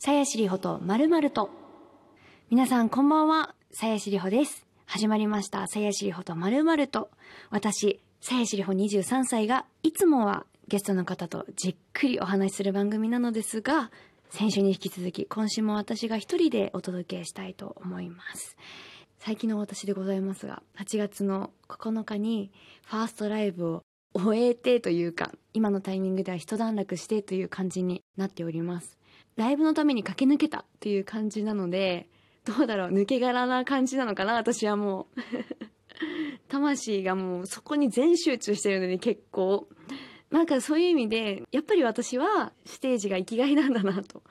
さやしりほとまるまると。皆さんこんばんは、さやしりほです。始まりました、さやしりほとまるまると。私、さやしりほ23歳が、いつもはゲストの方とじっくりお話しする番組なのですが、先週に引き続き、今週も私が一人でお届けしたいと思います。最近の私でございますが、8月の9日にファーストライブを終えてというか、今のタイミングでは一段落してという感じになっております。ライブのために駆け抜けたという感じなので、どうだろう、抜け殻な感じなのかな、私はもう。魂がもうそこに全集中してるので、結構。なんかそういう意味で、やっぱり私はステージが生きがいなんだなと。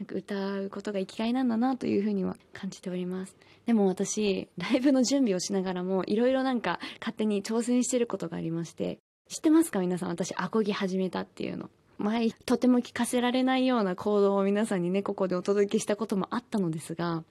なんか歌うことが生きがいなんだなというふうには感じております。でも私、ライブの準備をしながらも、いろいろなんか勝手に挑戦してることがありまして、知ってますか皆さん、私、アコギ始めたっていうの。前、とても聞かせられないような行動を皆さんにね、ここでお届けしたこともあったのですが、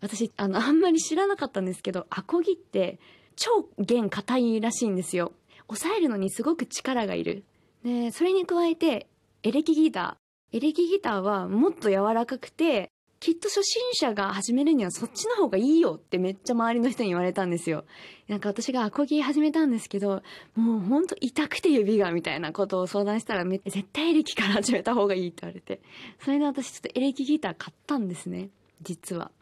私、あの、あんまり知らなかったんですけど、アコギって超弦硬いらしいんですよ。抑えるのにすごく力がいる。で、それに加えて、エレキギター。エレキギターはもっと柔らかくて、きっと初心者が始めるにはそっちの方がいいよってめっちゃ周りの人に言われたんですよ。なんか私がアコギ始めたんですけど、もうほんと痛くて指がみたいなことを相談したらめ絶対エレキから始めた方がいいって言われて。それで私ちょっとエレキギター買ったんですね。実は。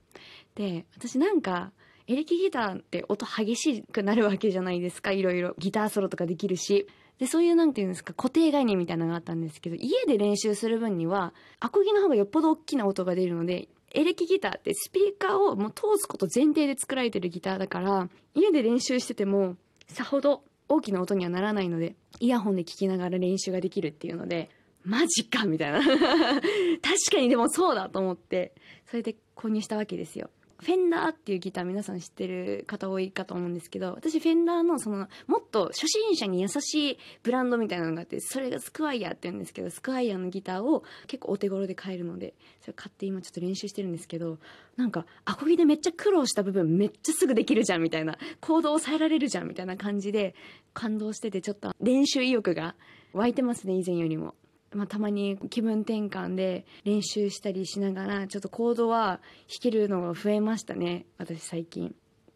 で、私なんか、エレキギターって音激しくなるわけじゃないですか。いろいろ。ギターソロとかできるし。で、そういうなんていうんですか、固定概念みたいなのがあったんですけど、家で練習する分には、アコギの方がよっぽど大きな音が出るので、エレキギターってスピーカーをもう通すこと前提で作られてるギターだから、家で練習してても、さほど大きな音にはならないので、イヤホンで聴きながら練習ができるっていうので、マジかみたいな。確かにでもそうだと思って、それで購入したわけですよ。フェンダーっていうギター皆さん知ってる方多いかと思うんですけど、私フェンダーのその、もっと初心者に優しいブランドみたいなのがあって、それがスクワイヤーって言うんですけど、スクワイヤーのギターを結構お手頃で買えるので、それ買って今ちょっと練習してるんですけど、なんか、アコギでめっちゃ苦労した部分めっちゃすぐできるじゃんみたいな、コードを抑えられるじゃんみたいな感じで、感動しててちょっと練習意欲が湧いてますね、以前よりも。まあ、たまに気分転換で練習したりしながら、ちょっとコードは弾けるのが増えましたね、私最近。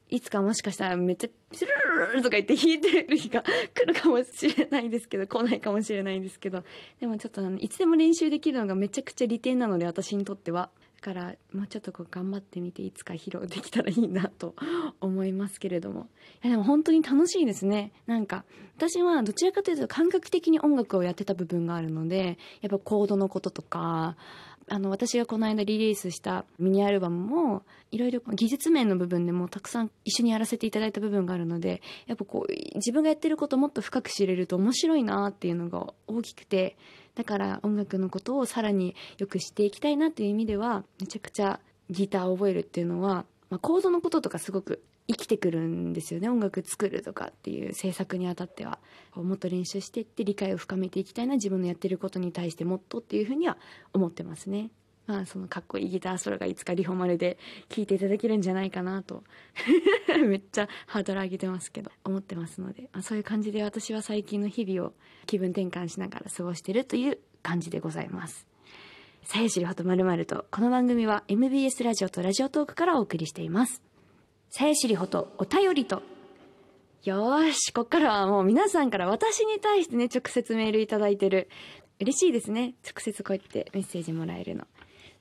いつかもしかしたらめっちゃ、スルルルルとか言って弾いてる日が来るかもしれないですけど、来ないかもしれないんですけど、でもちょっと、いつでも練習できるのがめちゃくちゃ利点なので、私にとっては。から、もうちょっとこう頑張ってみて、いつか披露できたらいいなと 思いますけれども。いやでも本当に楽しいですね。なんか、私はどちらかというと感覚的に音楽をやってた部分があるので、やっぱコードのこととか、あの、私がこの間リリースしたミニアルバムも、いろいろ技術面の部分でもたくさん一緒にやらせていただいた部分があるので、やっぱこう、自分がやってることをもっと深く知れると面白いなっていうのが大きくて、だから音楽のことをさらによく知っていきたいなっていう意味では、めちゃくちゃギターを覚えるっていうのは、まあ、コードのこととかすごく生きてくるんですよね。音楽作るとかっていう制作にあたっては。こうもっと練習していって理解を深めていきたいな。自分のやってることに対してもっとっていうふうには思ってますね。まあ、そのかっこいいギターソロがいつかリホマルで聴いていただけるんじゃないかなと。めっちゃハードル上げてますけど、思ってますので、まあ、そういう感じで私は最近の日々を気分転換しながら過ごしてるという感じでございます。さやしりほとまるまると、この番組は MBS ラジオとラジオトークからお送りしています。さやしりほとお便りと、よーし、こっからはもう皆さんから私に対してね、直接メールいただいてる。嬉しいですね。直接こうやってメッセージもらえるの。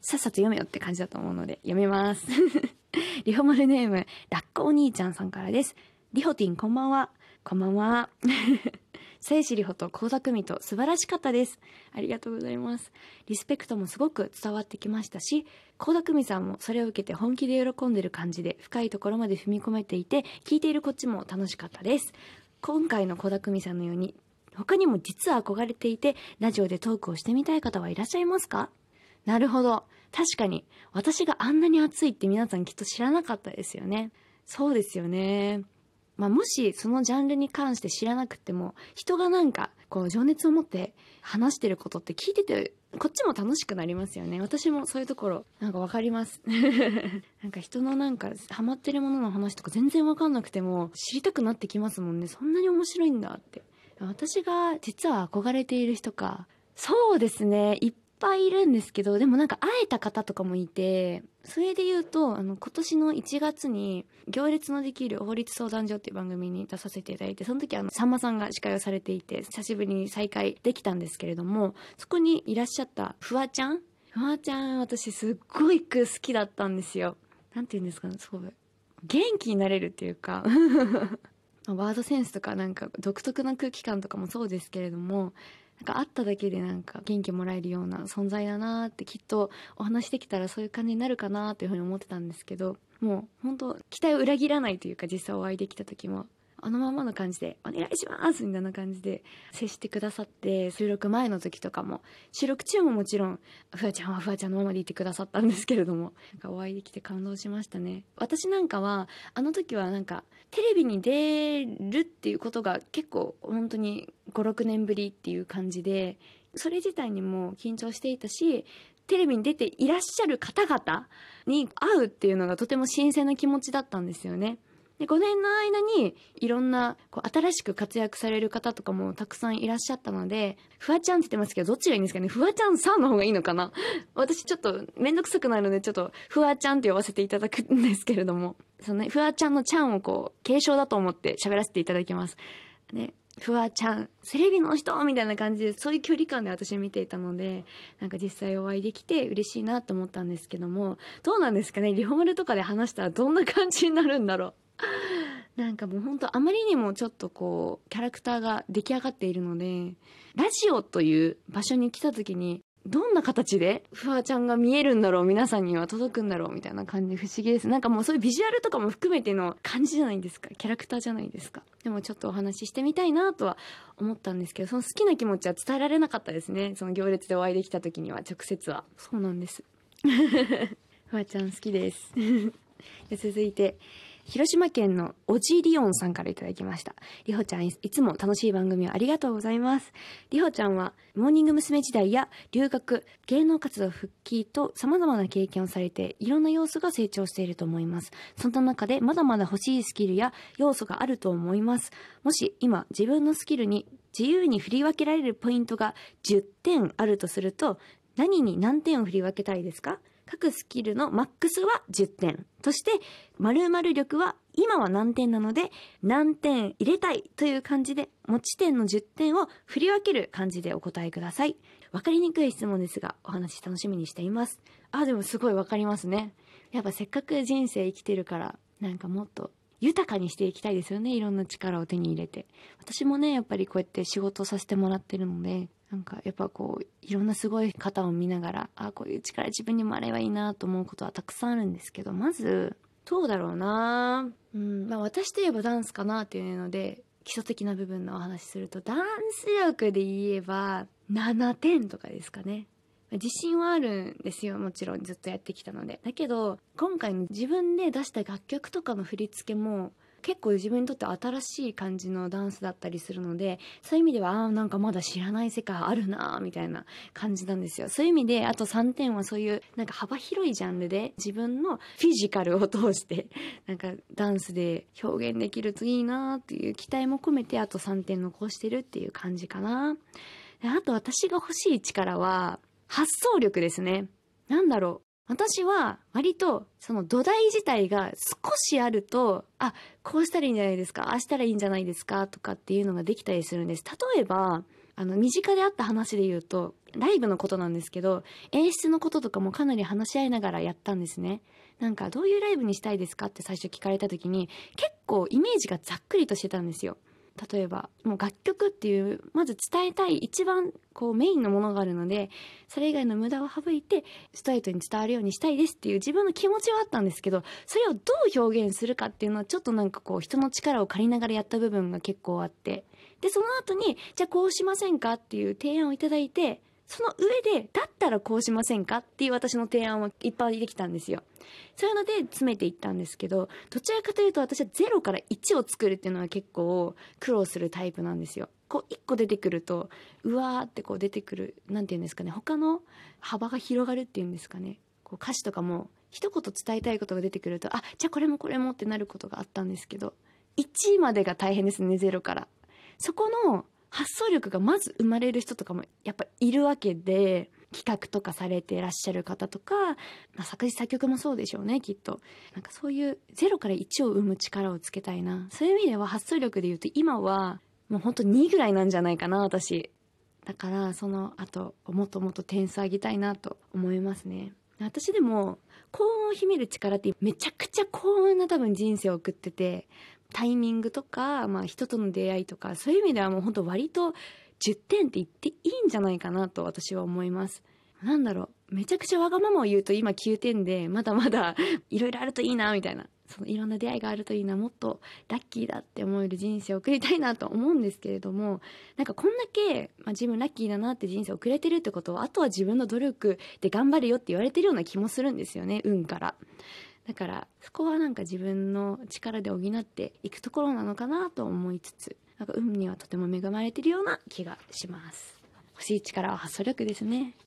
さっさと読めよって感じだと思うので、読めます。リホマルネーム、ラッコお兄ちゃんさんからです。リホティンこんばんは。こんばんは。聖子リホと高田組と素晴らしかったです。ありがとうございます。リスペクトもすごく伝わってきましたし、高田組さんもそれを受けて本気で喜んでる感じで深いところまで踏み込めていて、聞いているこっちも楽しかったです。今回の高田組さんのように、他にも実は憧れていて、ラジオでトークをしてみたい方はいらっしゃいますか？なるほど。確かに、私があんなに熱いって皆さんきっと知らなかったですよね。そうですよね。まあ、もしそのジャンルに関して知らなくても、人がなんか、こう、情熱を持って話してることって聞いてて、こっちも楽しくなりますよね。私もそういうところ、なんかわかります。なんか人のなんか、ハマってるものの話とか全然わかんなくても、知りたくなってきますもんね。そんなに面白いんだって。私が実は憧れている人か。そうですね。いっぱいいるんですけど、でもなんか会えた方とかもいて、それで言うと、あの、今年の1月に、行列のできる法律相談所っていう番組に出させていただいて、その時あの、さんまさんが司会をされていて、久しぶりに再会できたんですけれども、そこにいらっしゃったフワちゃん？フワちゃん、私すっごい好きだったんですよ。なんて言うんですかね、そう。元気になれるっていうか ワードセンスとかなんか独特な空気感とかもそうですけれどもなんか会っただけでなんか元気もらえるような存在だなってきっとお話できたらそういう感じになるかなというふうに思ってたんですけどもう本当期待を裏切らないというか実際お会いできた時もあのままの感じで「お願いします!」みたいな感じで接してくださって収録前の時とかも収録中ももちろんフワちゃんはフワちゃんのままでいてくださったんですけれどもなんかお会いできて感動しましたね私なんかはあの時はなんかテレビに出るっていうことが結構本当に56年ぶりっていう感じでそれ自体にも緊張していたしテレビに出ていらっしゃる方々に会うっていうのがとても新鮮な気持ちだったんですよね。で5年の間にいろんなこう新しく活躍される方とかもたくさんいらっしゃったので、フワちゃんって言ってますけど、どっちがいいんですかね？フワちゃんさんの方がいいのかな？私ちょっとめんどくさくないので、ちょっとフワちゃんって呼ばせていただくんですけれども、そのね、フワちゃんのちゃんをこう、継承だと思って喋らせていただきます。ね、フワちゃん、セレビの人みたいな感じで、そういう距離感で私見ていたので、なんか実際お会いできて嬉しいなと思ったんですけども、どうなんですかね？リフォールとかで話したらどんな感じになるんだろう？なんかもうほんとあまりにもちょっとこうキャラクターが出来上がっているのでラジオという場所に来た時にどんな形でフワちゃんが見えるんだろう皆さんには届くんだろうみたいな感じ不思議です。なんかもうそういうビジュアルとかも含めての感じじゃないですか。キャラクターじゃないですか。でもちょっとお話ししてみたいなとは思ったんですけどその好きな気持ちは伝えられなかったですね。その行列でお会いできた時には直接は。そうなんです。フワちゃん好きです。続いて広島県のおじりおんさんからいただきました。りほちゃんいつも楽しい番組をありがとうございます。りほちゃんはモーニング娘。時代や留学、芸能活動復帰と様々な経験をされていろんな要素が成長していると思います。そんな中でまだまだ欲しいスキルや要素があると思います。もし今自分のスキルに自由に振り分けられるポイントが10点あるとすると何に何点を振り分けたいですか？各スキルのマックスは10点。そして、〇〇力は今は何点なので、何点入れたいという感じで、持ち点の10点を振り分ける感じでお答えください。わかりにくい質問ですが、お話楽しみにしています。あ、でもすごいわかりますね。やっぱせっかく人生生きてるから、なんかもっと豊かにしていきたいですよね。いろんな力を手に入れて。私もね、やっぱりこうやって仕事させてもらってるので、なんかやっぱこういろんなすごい方を見ながらあこういう力自分にもあればいいなと思うことはたくさんあるんですけどまずどうだろうなうんまあ私といえばダンスかなっていうので基礎的な部分のお話するとダンス力で言えば7点とかですかね自信はあるんですよもちろんずっとやってきたので。だけど今回の自分で出した楽曲とかの振り付けも結構自分にとって新しい感じのダンスだったりするのでそういう意味ではああなんかまだ知らない世界あるなみたいな感じなんですよ。そういう意味であと3点はそういうなんか幅広いジャンルで自分のフィジカルを通してなんかダンスで表現できるといいなっていう期待も込めてあと3点残してるっていう感じかな。あと私が欲しい力は発想力ですねなんだろう私は割とその土台自体が少しあると、あ、こうしたらいいんじゃないですか、ああしたらいいんじゃないですかとかっていうのができたりするんです。例えば、あの、身近であった話で言うと、ライブのことなんですけど、演出のこととかもかなり話し合いながらやったんですね。なんか、どういうライブにしたいですかって最初聞かれた時に、結構イメージがざっくりとしてたんですよ。例えばもう楽曲っていうまず伝えたい一番こうメインのものがあるのでそれ以外の無駄を省いてストレートに伝わるようにしたいですっていう自分の気持ちはあったんですけどそれをどう表現するかっていうのはちょっとなんかこう人の力を借りながらやった部分が結構あって。でその後にじゃあこうしませんかっていう提案をいただいてその上で、だったらこうしませんかっていう私の提案はいっぱいできたんですよ。そういうので詰めていったんですけど、どちらかというと私は0から1を作るっていうのは結構苦労するタイプなんですよ。こう1個出てくると、うわーってこう出てくる、なんて言うんですかね、他の幅が広がるっていうんですかね。こう歌詞とかも一言伝えたいことが出てくると、あ、じゃあこれもこれもってなることがあったんですけど、1までが大変ですね、0から。そこの発想力がまず生まれる人とかもやっぱいるわけで企画とかされてらっしゃる方とか、まあ、作詞作曲もそうでしょうねきっと。なんかそういう0から1を生む力をつけたいな。そういう意味では発想力で言うと今はもうほんと2ぐらいなんじゃないかな私。だからその後もっともっと点数上げたいなと思いますね。私でも幸運を秘める力ってめちゃくちゃ幸運な多分人生を送っててタイミングとか、まあ、人との出会いとかそういう意味ではもう本当割と10点って言っていいんじゃないかなと私は思いますなんだろうめちゃくちゃわがままを言うと今9点でまだまだ いろいろあるといいなみたいなそのいろんな出会いがあるといいなもっとラッキーだって思える人生を送りたいなと思うんですけれどもなんかこんだけ、まあ、自分ラッキーだなって人生を送れてるってことはあとは自分の努力で頑張るよって言われてるような気もするんですよね運から。だからそこはなんか自分の力で補っていくところなのかなと思いつつなんか運にはとても恵まれてるような気がします。欲しい力は発想力ですね。